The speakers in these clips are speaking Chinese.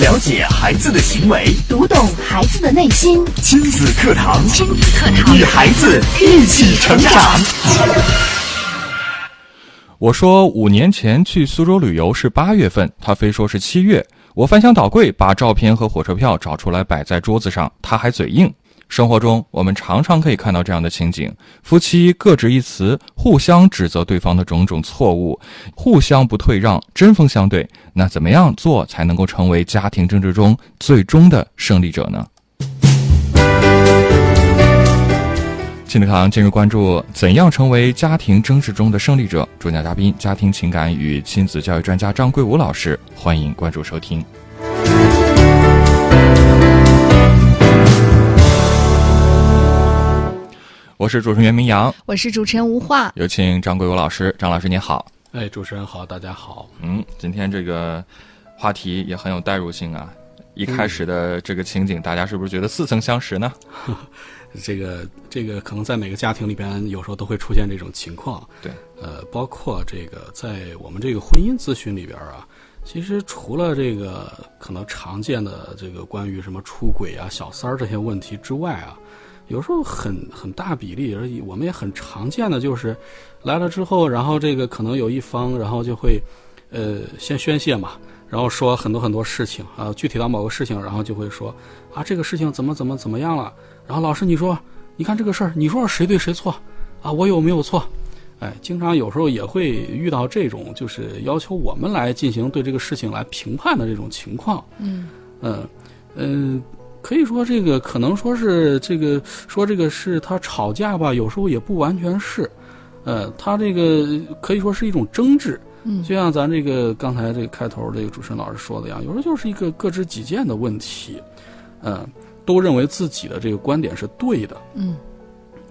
了解孩子的行为，读懂孩子的内心。亲子课堂，亲子课堂，与孩子一起成长。我说五年前去苏州旅游是八月份，他非说是七月。我翻箱倒柜，把照片和火车票找出来摆在桌子上，他还嘴硬。生活中，我们常常可以看到这样的情景：夫妻各执一词，互相指责对方的种种错误，互相不退让，针锋相对。那怎么样做才能够成为家庭争执中最终的胜利者呢？亲子课堂今日关注：怎样成为家庭争执中的胜利者？主讲嘉宾：家庭情感与亲子教育专家张桂武老师。欢迎关注收听。我是主持人袁明阳，我是主持人吴化，有请张桂武老师。张老师您好，哎，主持人好，大家好。嗯，今天这个话题也很有代入性啊。一开始的这个情景，大家是不是觉得似曾相识呢？这个这个可能在每个家庭里边，有时候都会出现这种情况。对，呃，包括这个在我们这个婚姻咨询里边啊，其实除了这个可能常见的这个关于什么出轨啊、小三儿这些问题之外啊。有时候很很大比例，而我们也很常见的就是，来了之后，然后这个可能有一方，然后就会，呃，先宣泄嘛，然后说很多很多事情啊，具体到某个事情，然后就会说，啊，这个事情怎么怎么怎么样了？然后老师你说，你看这个事儿，你说谁对谁错？啊，我有没有错？哎，经常有时候也会遇到这种，就是要求我们来进行对这个事情来评判的这种情况。嗯，嗯，嗯。可以说，这个可能说是这个说这个是他吵架吧，有时候也不完全是，呃，他这个可以说是一种争执，嗯，就像咱这个刚才这个开头这个主持人老师说的一样，有时候就是一个各执己见的问题，嗯，都认为自己的这个观点是对的，嗯，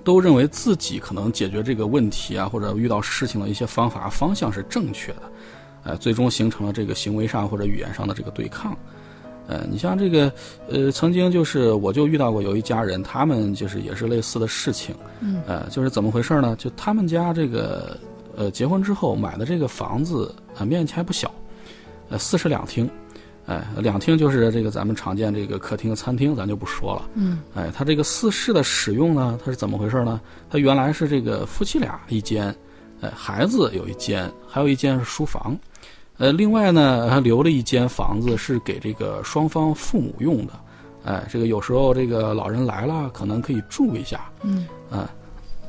都认为自己可能解决这个问题啊，或者遇到事情的一些方法方向是正确的，呃，最终形成了这个行为上或者语言上的这个对抗。呃，你像这个，呃，曾经就是我就遇到过有一家人，他们就是也是类似的事情，嗯，呃，就是怎么回事呢？就他们家这个，呃，结婚之后买的这个房子啊，面积还不小，呃，四室两厅，哎，两厅就是这个咱们常见这个客厅、餐厅，咱就不说了，嗯，哎，他这个四室的使用呢，它是怎么回事呢？他原来是这个夫妻俩一间，哎，孩子有一间，还有一间是书房。呃，另外呢，还留了一间房子是给这个双方父母用的，哎，这个有时候这个老人来了，可能可以住一下。嗯，啊，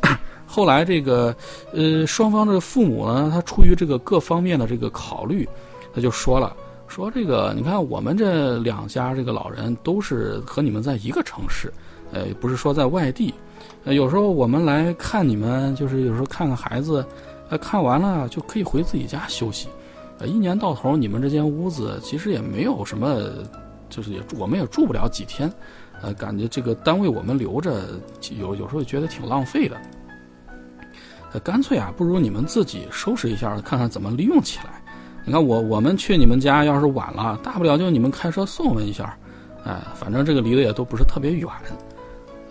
后来这个呃，双方的父母呢，他出于这个各方面的这个考虑，他就说了，说这个你看我们这两家这个老人都是和你们在一个城市，呃，不是说在外地，呃，有时候我们来看你们，就是有时候看看孩子，呃，看完了就可以回自己家休息。呃，一年到头，你们这间屋子其实也没有什么，就是也我们也住不了几天，呃，感觉这个单位我们留着，有有时候觉得挺浪费的。呃，干脆啊，不如你们自己收拾一下，看看怎么利用起来。你看我我们去你们家要是晚了，大不了就你们开车送我们一下，哎，反正这个离得也都不是特别远。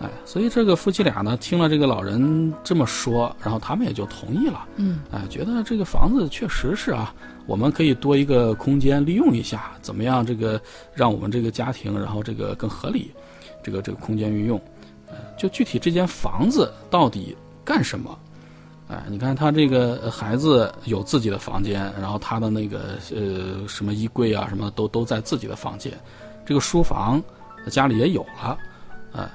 哎，所以这个夫妻俩呢，听了这个老人这么说，然后他们也就同意了。嗯，哎，觉得这个房子确实是啊，我们可以多一个空间利用一下，怎么样？这个让我们这个家庭，然后这个更合理，这个这个空间运用。呃，就具体这间房子到底干什么？哎，你看他这个孩子有自己的房间，然后他的那个呃什么衣柜啊什么都都在自己的房间，这个书房家里也有了，哎。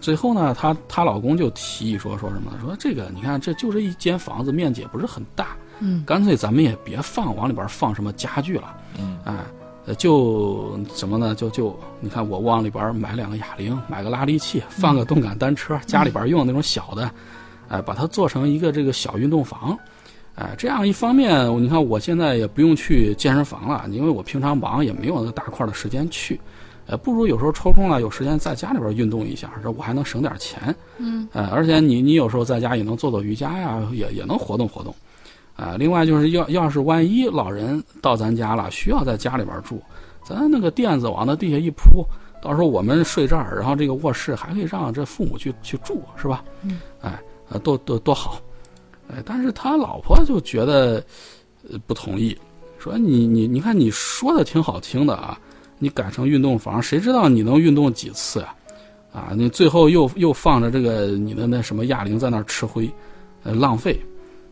最后呢，她她老公就提议说说什么？说这个你看，这就这一间房子，面积也不是很大，嗯，干脆咱们也别放往里边放什么家具了，嗯，哎，就什么呢？就就你看，我往里边买两个哑铃，买个拉力器，放个动感单车，家里边用那种小的，哎，把它做成一个这个小运动房，哎，这样一方面，你看我现在也不用去健身房了，因为我平常忙也没有那大块的时间去。呃，不如有时候抽空了，有时间在家里边运动一下，这我还能省点钱。嗯，呃，而且你你有时候在家也能做做瑜伽呀，也也能活动活动。啊，另外就是要要是万一老人到咱家了，需要在家里边住，咱那个垫子往那地下一铺，到时候我们睡这儿，然后这个卧室还可以让这父母去去住，是吧？嗯，哎，呃，多多多好。哎，但是他老婆就觉得不同意，说你你你看你说的挺好听的啊。你改成运动房，谁知道你能运动几次啊、啊？你最后又又放着这个你的那什么哑铃在那儿吃灰，呃，浪费。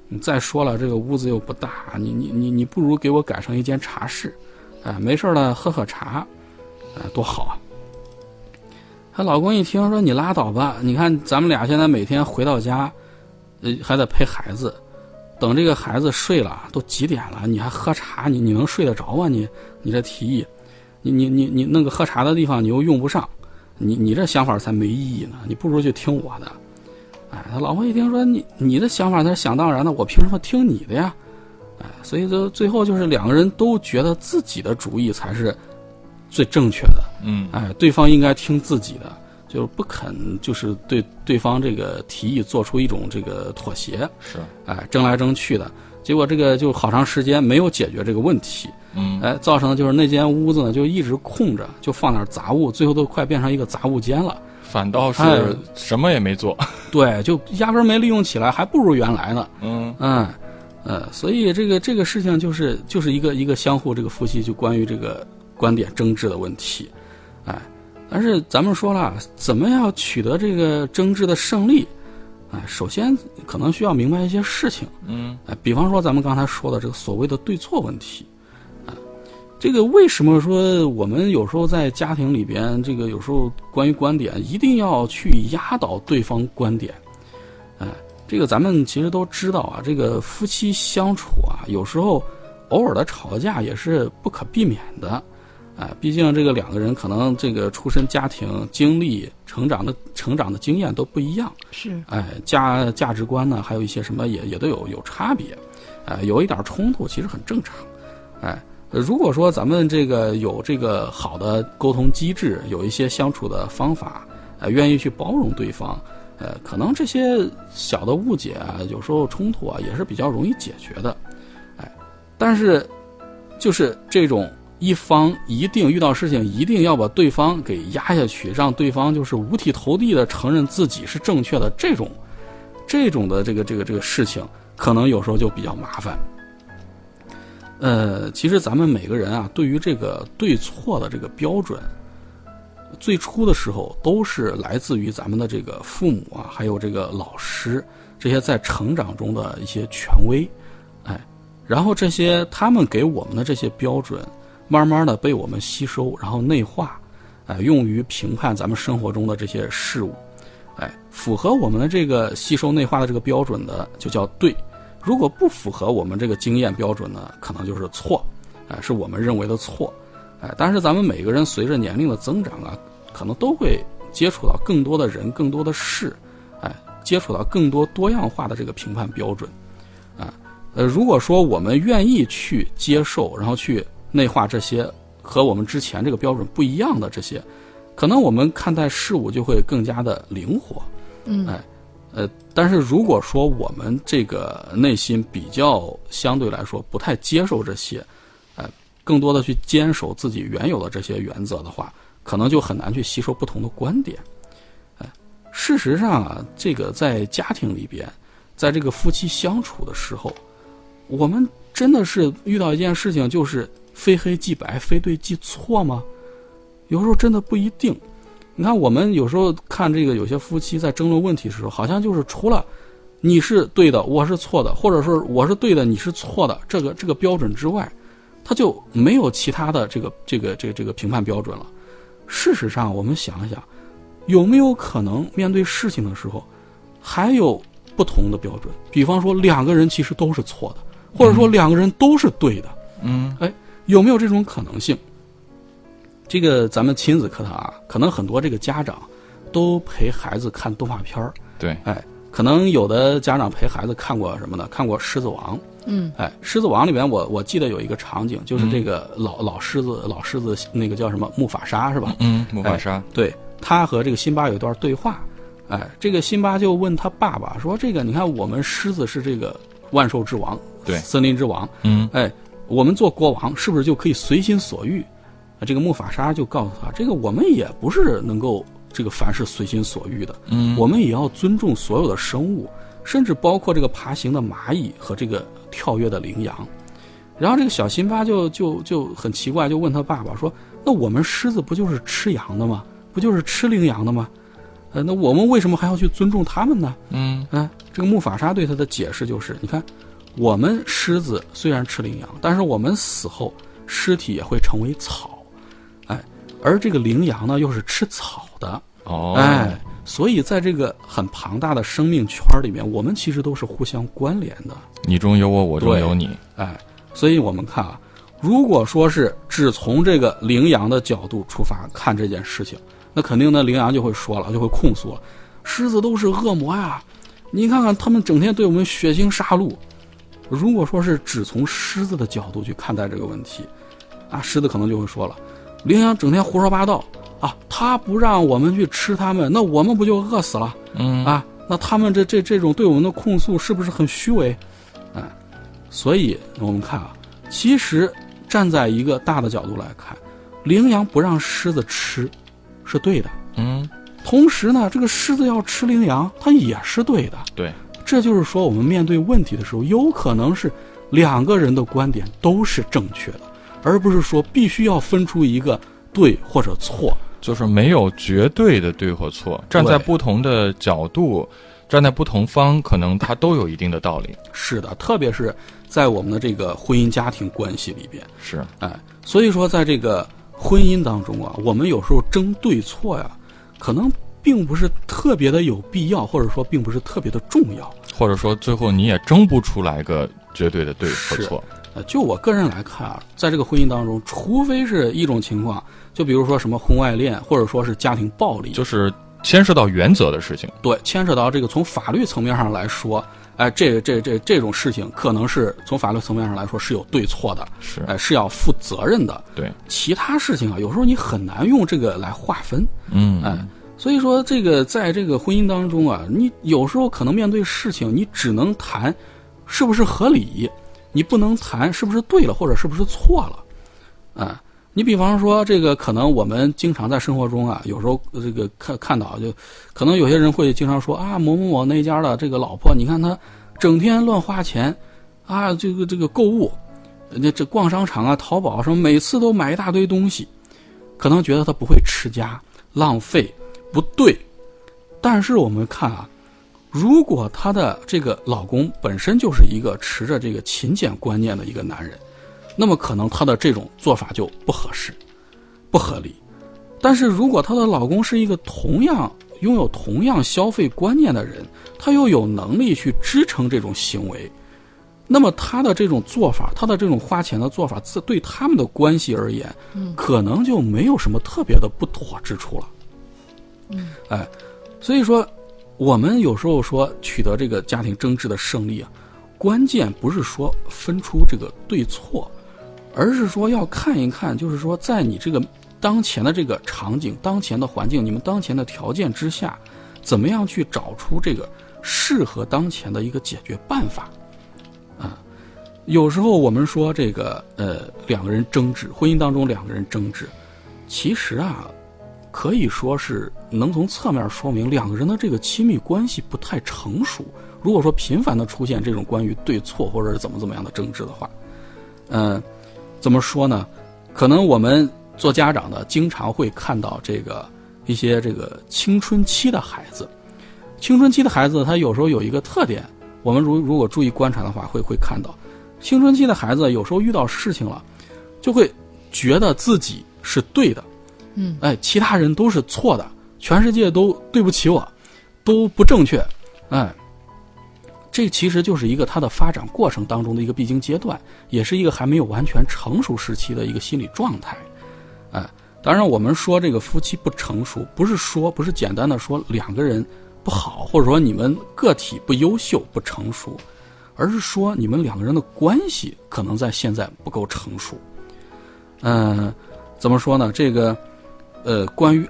你再说了，这个屋子又不大，你你你你不如给我改成一间茶室，哎，没事了喝喝茶，哎，多好啊！她老公一听说你拉倒吧，你看咱们俩现在每天回到家，呃，还得陪孩子，等这个孩子睡了，都几点了，你还喝茶，你你能睡得着啊？你你这提议，你你你你弄个喝茶的地方你又用不上，你你这想法才没意义呢，你不如就听我的。哎，他老婆一听说你你的想法那是想当然的，我凭什么听你的呀？哎，所以就最后就是两个人都觉得自己的主意才是最正确的。嗯哎，对方应该听自己的，就是不肯就是对对方这个提议做出一种这个妥协，是，哎，争来争去的，结果这个就好长时间没有解决这个问题，嗯哎，造成的就是那间屋子呢就一直空着，就放点杂物，最后都快变成一个杂物间了。反倒哎是什么也没做。对，就压根儿没利用起来，还不如原来呢。嗯嗯，呃，所以这个这个事情就是就是一个一个相互这个夫妻就关于这个观点争执的问题，哎，但是咱们说了，怎么样取得这个争执的胜利？哎，首先可能需要明白一些事情，嗯哎，比方说咱们刚才说的这个所谓的对错问题，啊，这个为什么说我们有时候在家庭里边，这个有时候关于观点一定要去压倒对方观点，哎，这个咱们其实都知道啊，这个夫妻相处啊，有时候偶尔的吵架也是不可避免的，哎，毕竟这个两个人可能这个出身家庭、经历、成长的成长的经验都不一样。是。哎，价价值观呢，还有一些什么也也都有有差别，哎，有一点冲突其实很正常，哎，呃如果说咱们这个有这个好的沟通机制，有一些相处的方法，呃，愿意去包容对方，呃，可能这些小的误解啊，有时候冲突啊，也是比较容易解决的，哎，但是就是这种一方一定遇到事情，一定要把对方给压下去，让对方就是五体投地的承认自己是正确的，这种这种的这个这个这个事情，可能有时候就比较麻烦。呃，其实咱们每个人啊，对于这个对错的这个标准，最初的时候都是来自于咱们的这个父母啊，还有这个老师这些在成长中的一些权威，哎，然后这些他们给我们的这些标准，慢慢的被我们吸收，然后内化，哎，用于评判咱们生活中的这些事物，哎，符合我们的这个吸收内化的这个标准的，就叫对。如果不符合我们这个经验标准呢，可能就是错，哎，是我们认为的错，哎，但是咱们每个人随着年龄的增长啊，可能都会接触到更多的人、更多的事，哎，接触到更多多样化的这个评判标准，啊，呃，如果说我们愿意去接受，然后去内化这些和我们之前这个标准不一样的这些，可能我们看待事物就会更加的灵活，嗯。哎，呃，但是如果说我们这个内心比较相对来说不太接受这些，呃，更多的去坚守自己原有的这些原则的话，可能就很难去吸收不同的观点。哎，事实上啊，这个在家庭里边，在这个夫妻相处的时候，我们真的是遇到一件事情，就是非黑即白、非对即错吗？有时候真的不一定。你看，我们有时候看这个有些夫妻在争论问题的时候，好像就是除了你是对的，我是错的，或者说我是对的，你是错的，这个这个标准之外，他就没有其他的这个这个这个这个评判标准了。事实上，我们想一想，有没有可能面对事情的时候，还有不同的标准？比方说，两个人其实都是错的，或者说两个人都是对的，嗯哎有没有这种可能性？这个咱们亲子课堂啊，可能很多这个家长都陪孩子看动画片儿，对，哎，可能有的家长陪孩子看过什么呢？看过《狮子王》。嗯，哎，《狮子王》里边我我记得有一个场景，就是这个老、老狮子老狮子那个叫什么木法沙是吧？嗯，木法沙，对他和这个辛巴有一段对话，哎，这个辛巴就问他爸爸说：“这个你看，我们狮子是这个万兽之王，对森林之王，嗯哎，我们做国王是不是就可以随心所欲？”啊，这个木法沙就告诉他：“这个我们也不是能够这个凡事随心所欲的，嗯，我们也要尊重所有的生物，甚至包括这个爬行的蚂蚁和这个跳跃的羚羊。”然后这个小辛巴就就就很奇怪，就问他爸爸说：“那我们狮子不就是吃羊的吗？不就是吃羚羊的吗？呃，那我们为什么还要去尊重他们呢？嗯啊，这个木法沙对他的解释就是：你看，我们狮子虽然吃羚羊，但是我们死后尸体也会成为草，哎，而这个羚羊呢又是吃草的，哦，哎，所以在这个很庞大的生命圈里面，我们其实都是互相关联的，你中有我，我中有你。哎，所以我们看啊，如果说是只从这个羚羊的角度出发看这件事情，那肯定呢，羚羊就会说了，就会控诉了，狮子都是恶魔呀，你看看他们整天对我们血腥杀戮。如果说是只从狮子的角度去看待这个问题，啊，狮子可能就会说了，羚羊整天胡说八道啊，他不让我们去吃它们，那我们不就饿死了？嗯啊，那他们这这这种对我们的控诉是不是很虚伪？哎，所以我们看啊，其实站在一个大的角度来看，羚羊不让狮子吃是对的，嗯，同时呢，这个狮子要吃羚羊，它也是对的。对，这就是说，我们面对问题的时候，有可能是两个人的观点都是正确的，而不是说必须要分出一个对或者错。就是没有绝对的对或错，站在不同的角度，站在不同方，可能它都有一定的道理。是的，特别是在我们的这个婚姻家庭关系里边，是，哎，所以说在这个婚姻当中啊，我们有时候争对错呀，可能并不是特别的有必要，或者说并不是特别的重要。或者说最后你也争不出来个绝对的对和错。呃，就我个人来看啊，在这个婚姻当中，除非是一种情况，就比如说什么婚外恋，或者说是家庭暴力，就是牵涉到原则的事情。对，牵涉到这个从法律层面上来说，哎，这这这这种事情，可能是从法律层面上来说是有对错的，是，哎，是要负责任的。对，其他事情啊，有时候你很难用这个来划分，嗯，哎，所以说这个在这个婚姻当中啊，你有时候可能面对事情，你只能谈是不是合理，你不能谈是不是对了或者是不是错了，啊。你比方说，这个可能我们经常在生活中啊，有时候这个看看到，就可能有些人会经常说啊，某某某那家的这个老婆，你看他整天乱花钱，啊，这个这个购物，那这逛商场啊、淘宝什么，每次都买一大堆东西，可能觉得他不会持家，浪费，不对。但是我们看啊，如果她的这个老公本身就是一个持着这个勤俭观念的一个男人。那么可能她的这种做法就不合适，不合理。但是如果她的老公是一个同样拥有同样消费观念的人，他又有能力去支撑这种行为，那么他的这种做法，他的这种花钱的做法，自对他们的关系而言，可能就没有什么特别的不妥之处了。嗯，哎，所以说，我们有时候说取得这个家庭争执的胜利啊，关键不是说分出这个对错。而是说要看一看，就是说，在你这个当前的这个场景、当前的环境、你们当前的条件之下，怎么样去找出这个适合当前的一个解决办法？啊，有时候我们说这个呃，两个人争执，婚姻当中两个人争执，其实啊，可以说是能从侧面说明两个人的这个亲密关系不太成熟。如果说频繁的出现这种关于对错或者是怎么怎么样的争执的话，嗯、怎么说呢？可能我们做家长的经常会看到这个一些这个青春期的孩子，青春期的孩子他有时候有一个特点，我们如如果注意观察的话，会会看到，青春期的孩子有时候遇到事情了，就会觉得自己是对的，嗯，哎，其他人都是错的，全世界都对不起我，都不正确，哎。这其实就是一个他的发展过程当中的一个必经阶段，也是一个还没有完全成熟时期的一个心理状态，哎，当然我们说这个夫妻不成熟，不是说不是简单的说两个人不好，或者说你们个体不优秀不成熟，而是说你们两个人的关系可能在现在不够成熟。嗯、怎么说呢？这个，呃，关于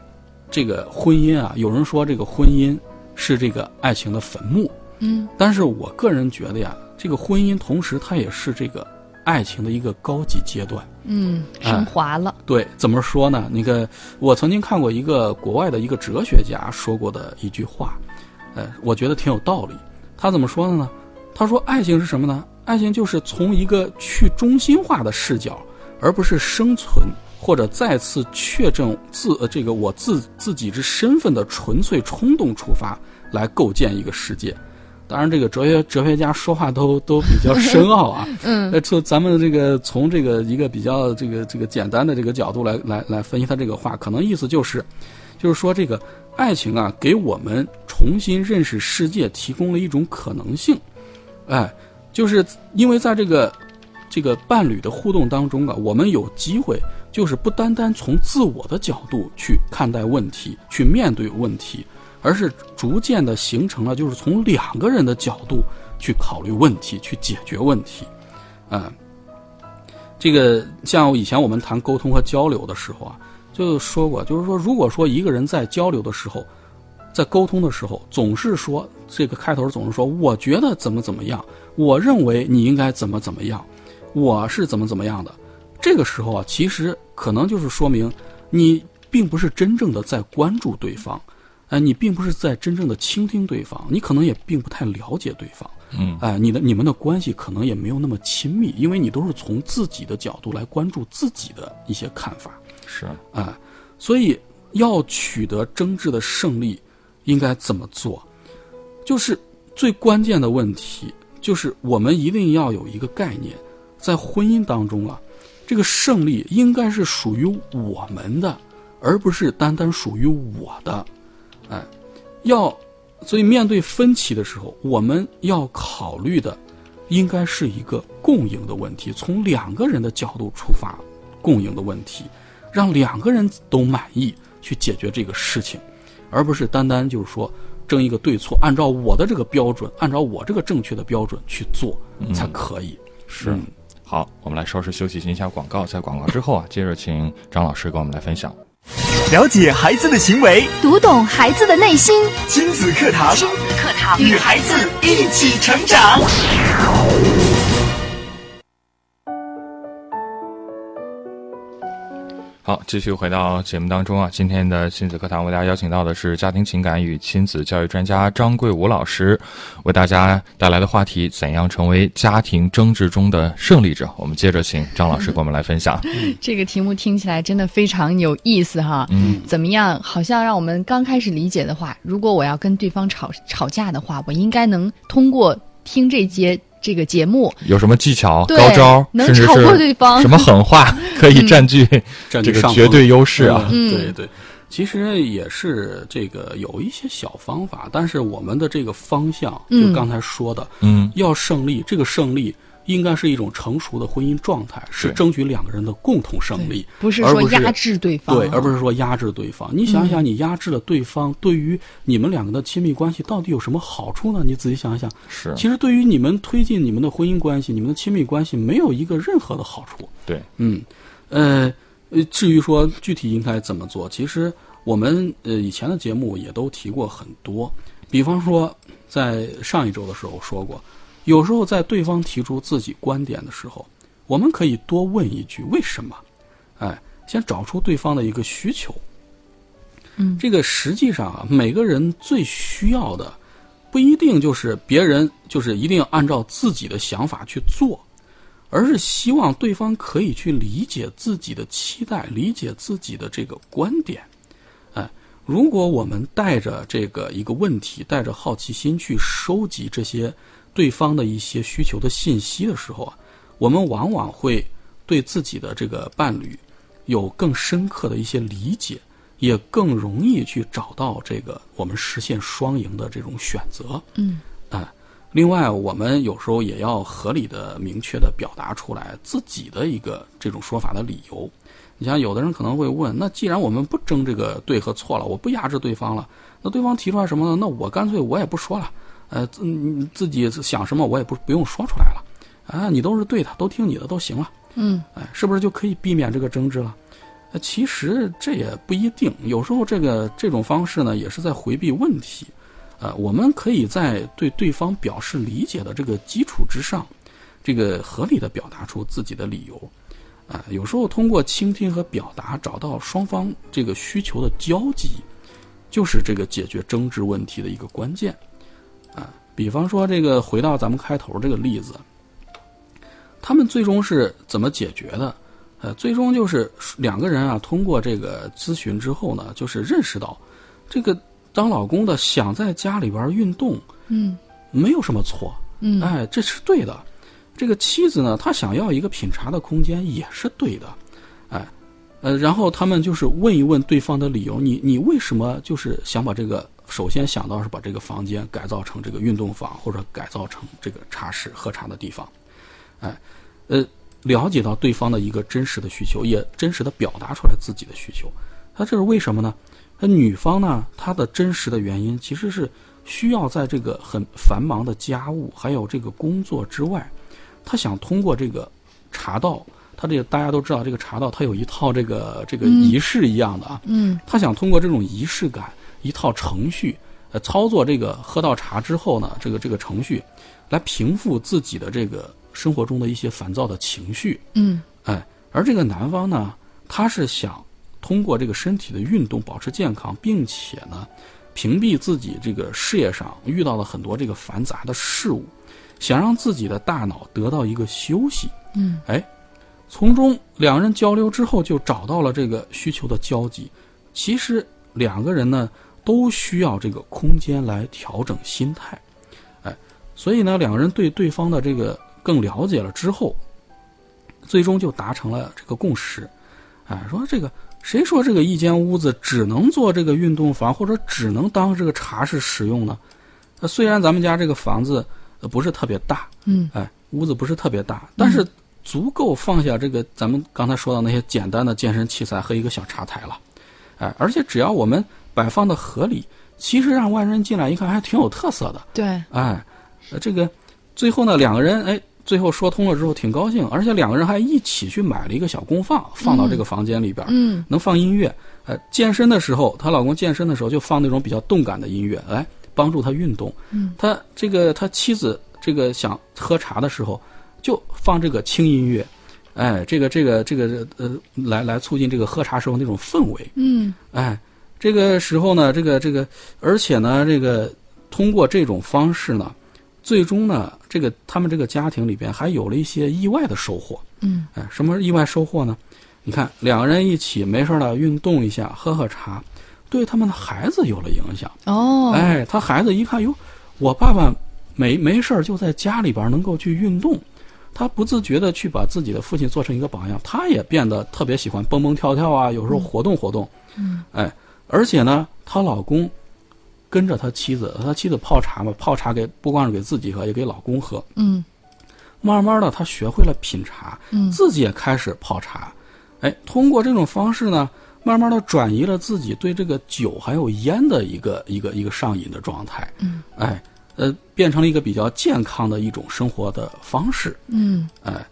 这个婚姻啊，有人说这个婚姻是这个爱情的坟墓。嗯但是我个人觉得呀，这个婚姻同时它也是这个爱情的一个高级阶段。嗯，升华了，对，怎么说呢？那个我曾经看过一个国外的一个哲学家说过的一句话，呃，我觉得挺有道理。他怎么说的呢？他说，爱情是什么呢？爱情就是从一个去中心化的视角，而不是生存或者再次确证自呃这个我自自己之身份的纯粹冲动出发来构建一个世界。当然，这个哲学哲学家说话都都比较深奥啊。嗯，那从咱们这个从这个一个比较这个这个简单的这个角度来来来分析他这个话，可能意思就是，就是说这个爱情啊，给我们重新认识世界提供了一种可能性。哎，就是因为在这个这个伴侣的互动当中啊，我们有机会，就是不单单从自我的角度去看待问题，去面对问题，而是逐渐的形成了，就是从两个人的角度去考虑问题，去解决问题。嗯、这个像以前我们谈沟通和交流的时候啊，就说过，就是说，如果说一个人在交流的时候，在沟通的时候，总是说这个开头总是说，我觉得怎么怎么样，我认为你应该怎么怎么样，我是怎么怎么样的。这个时候啊，其实可能就是说明你并不是真正的在关注对方，哎、你并不是在真正的倾听对方，你可能也并不太了解对方。嗯哎，你的你们的关系可能也没有那么亲密，因为你都是从自己的角度来关注自己的一些看法，是哎，所以要取得争执的胜利，应该怎么做？就是最关键的问题，就是我们一定要有一个概念，在婚姻当中啊，这个胜利应该是属于我们的，而不是单单属于我的，哎，要。所以，面对分歧的时候，我们要考虑的应该是一个共赢的问题，从两个人的角度出发，共赢的问题，让两个人都满意去解决这个事情，而不是单单就是说争一个对错，按照我的这个标准，按照我这个正确的标准去做才可以。是。好，我们来稍事休息一下广告，在广告之后啊，接着请张老师跟我们来分享。了解孩子的行为，读懂孩子的内心，亲子课堂，亲子课堂与孩子一起成长。好，继续回到节目当中啊，今天的亲子课堂为大家邀请到的是家庭情感与亲子教育专家张桂武老师，为大家带来的话题：怎样成为家庭争执中的胜利者？我们接着请张老师给我们来分享。这个题目听起来真的非常有意思哈。嗯，怎么样？好像让我们刚开始理解的话，如果我要跟对方吵吵架的话，我应该能通过听这节这个节目，有什么技巧、高招，能甚至是对方。什么狠话 可以占据占这据上风。个绝对优势啊？嗯对对，其实也是这个有一些小方法，但是我们的这个方向，嗯。就刚才说的，嗯。要胜利，这个胜利应该是一种成熟的婚姻状态，是争取两个人的共同胜利，不是而不是说压制对方，对，而不是说压制对方。你想想，你压制了对方，对于你们两个的亲密关系到底有什么好处呢？你仔细想想，是，其实对于你们推进你们的婚姻关系、你们的亲密关系，没有一个任何的好处。对，嗯，呃，呃，至于说具体应该怎么做，其实我们呃以前的节目也都提过很多，比方说在上一周的时候说过，有时候在对方提出自己观点的时候，我们可以多问一句为什么，哎，先找出对方的一个需求。嗯这个实际上啊，每个人最需要的，不一定就是别人就是一定要按照自己的想法去做，而是希望对方可以去理解自己的期待，理解自己的这个观点。哎，如果我们带着这个一个问题，带着好奇心去收集这些对方的一些需求的信息的时候啊，我们往往会对自己的这个伴侣有更深刻的一些理解，也更容易去找到这个我们实现双赢的这种选择。嗯，哎，另外，我们有时候也要合理的、明确的表达出来自己的一个这种说法的理由。你像有的人可能会问，那既然我们不争这个对和错了，我不压制对方了，那对方提出来什么呢？那我干脆我也不说了，呃，自你自己想什么我也不不用说出来了，啊，你都是对的，都听你的都行了，嗯，哎，是不是就可以避免这个争执了？呃，其实这也不一定，有时候这个这种方式呢，也是在回避问题。呃，我们可以在对对方表示理解的这个基础之上，这个合理的表达出自己的理由。啊、有时候通过倾听和表达，找到双方这个需求的交集，就是这个解决争执问题的一个关键。啊、比方说这个回到咱们开头这个例子，他们最终是怎么解决的？呃，最终就是两个人啊，通过这个咨询之后呢，就是认识到，这个当老公的想在家里边运动，嗯没有什么错，嗯哎，这是对的。这个妻子呢，她想要一个品茶的空间也是对的，哎，呃，然后他们就是问一问对方的理由，你你为什么就是想把这个，首先想到是把这个房间改造成这个运动房，或者改造成这个茶室喝茶的地方，哎，呃，了解到对方的一个真实的需求，也真实的表达出来自己的需求，他这是为什么呢？那女方呢，她的真实的原因其实是需要在这个很繁忙的家务还有这个工作之外，她想通过这个茶道，她这个大家都知道，这个茶道它有一套这个这个仪式一样的啊，嗯。她想通过这种仪式感，一套程序，呃，操作这个喝到茶之后呢，这个这个程序，来平复自己的这个生活中的一些烦躁的情绪，嗯哎，而这个男方呢，他是想通过这个身体的运动保持健康，并且呢，屏蔽自己这个事业上遇到了很多这个繁杂的事物，想让自己的大脑得到一个休息。嗯，哎，从中两人交流之后，就找到了这个需求的交集。其实两个人呢，都需要这个空间来调整心态。哎，所以呢，两个人对对方的这个更了解了之后，最终就达成了这个共识。哎，说这个谁说这个一间屋子只能做这个运动房，或者只能当这个茶室使用呢？那虽然咱们家这个房子呃不是特别大，嗯哎，屋子不是特别大，但是足够放下这个咱们刚才说到那些简单的健身器材和一个小茶台了。哎，而且只要我们摆放的合理，其实让外人进来一看还挺有特色的。对，哎，呃这个最后呢，两个人哎，最后说通了之后挺高兴，而且两个人还一起去买了一个小功放，放到这个房间里边，嗯能放音乐。呃，健身的时候，她老公健身的时候就放那种比较动感的音乐，来帮助他运动。嗯，他这个他妻子这个想喝茶的时候，就放这个轻音乐。哎，这个这个这个呃，来来促进这个喝茶时候那种氛围。嗯哎，这个时候呢，这个这个，而且呢，这个通过这种方式呢，最终呢，这个他们这个家庭里边还有了一些意外的收获。嗯哎，什么意外收获呢？你看，两个人一起没事儿了运动一下，喝喝茶，对他们的孩子有了影响。哦，哎，他孩子一看，哟，我爸爸没没事儿就在家里边能够去运动，他不自觉的去把自己的父亲做成一个榜样，他也变得特别喜欢蹦蹦跳跳啊，有时候活动活动。嗯，哎，而且呢，她老公跟着她妻子，她妻子泡茶嘛，泡茶给不光是给自己喝，也给老公喝。嗯慢慢的，她学会了品茶，嗯自己也开始泡茶。哎，通过这种方式呢，慢慢的转移了自己对这个酒还有烟的一个一个一个上瘾的状态。嗯，哎，呃，变成了一个比较健康的一种生活的方式。嗯哎，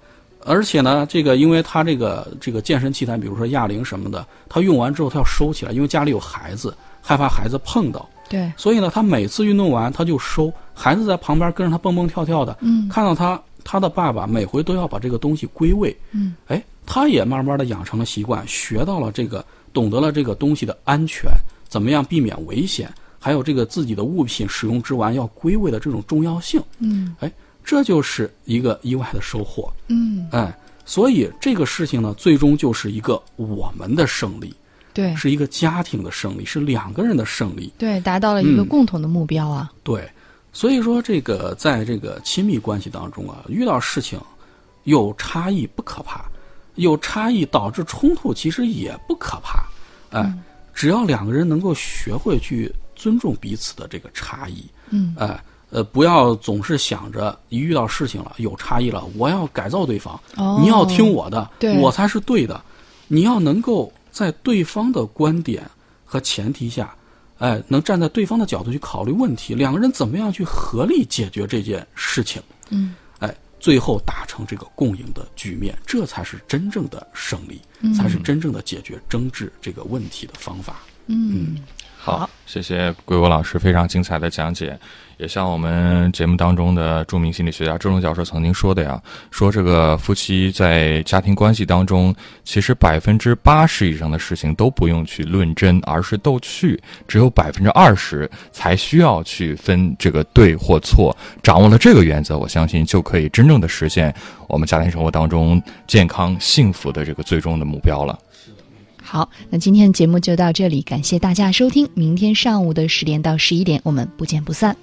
而且呢，这个因为他这个这个健身器材，比如说哑铃什么的，他用完之后他要收起来，因为家里有孩子，害怕孩子碰到，对，所以呢，他每次运动完他就收，孩子在旁边跟着他蹦蹦跳跳的，嗯。看到他他的爸爸每回都要把这个东西归位，嗯，哎，他也慢慢的养成了习惯，学到了这个，懂得了这个东西的安全，怎么样避免危险，还有这个自己的物品使用之完要归位的这种重要性，嗯。哎，这就是一个意外的收获，嗯，哎，所以这个事情呢，最终就是一个我们的胜利，对。是一个家庭的胜利，是两个人的胜利，对，达到了一个嗯共同的目标啊。对，所以说这个在这个亲密关系当中啊，遇到事情有差异不可怕，有差异导致冲突其实也不可怕，哎，只要两个人能够学会去尊重彼此的这个差异，嗯。哎。呃，不要总是想着一遇到事情了有差异了，我要改造对方，哦，你要听我的，我才是对的。你要能够在对方的观点和前提下，哎，能站在对方的角度去考虑问题，两个人怎么样去合力解决这件事情，嗯。哎，最后达成这个共赢的局面，这才是真正的胜利，才是真正的解决争执这个问题的方法。嗯，好，谢谢桂国老师非常精彩的讲解。也像我们节目当中的著名心理学家周龙教授曾经说的呀，说这个夫妻在家庭关系当中，其实百分之八十以上的事情都不用去论真，而是逗趣，只有百分之二十才需要去分这个对或错。掌握了这个原则，我相信就可以真正的实现我们家庭生活当中健康幸福的这个最终的目标了。好，那今天的节目就到这里，感谢大家收听。明天上午的十点到十一点，我们不见不散。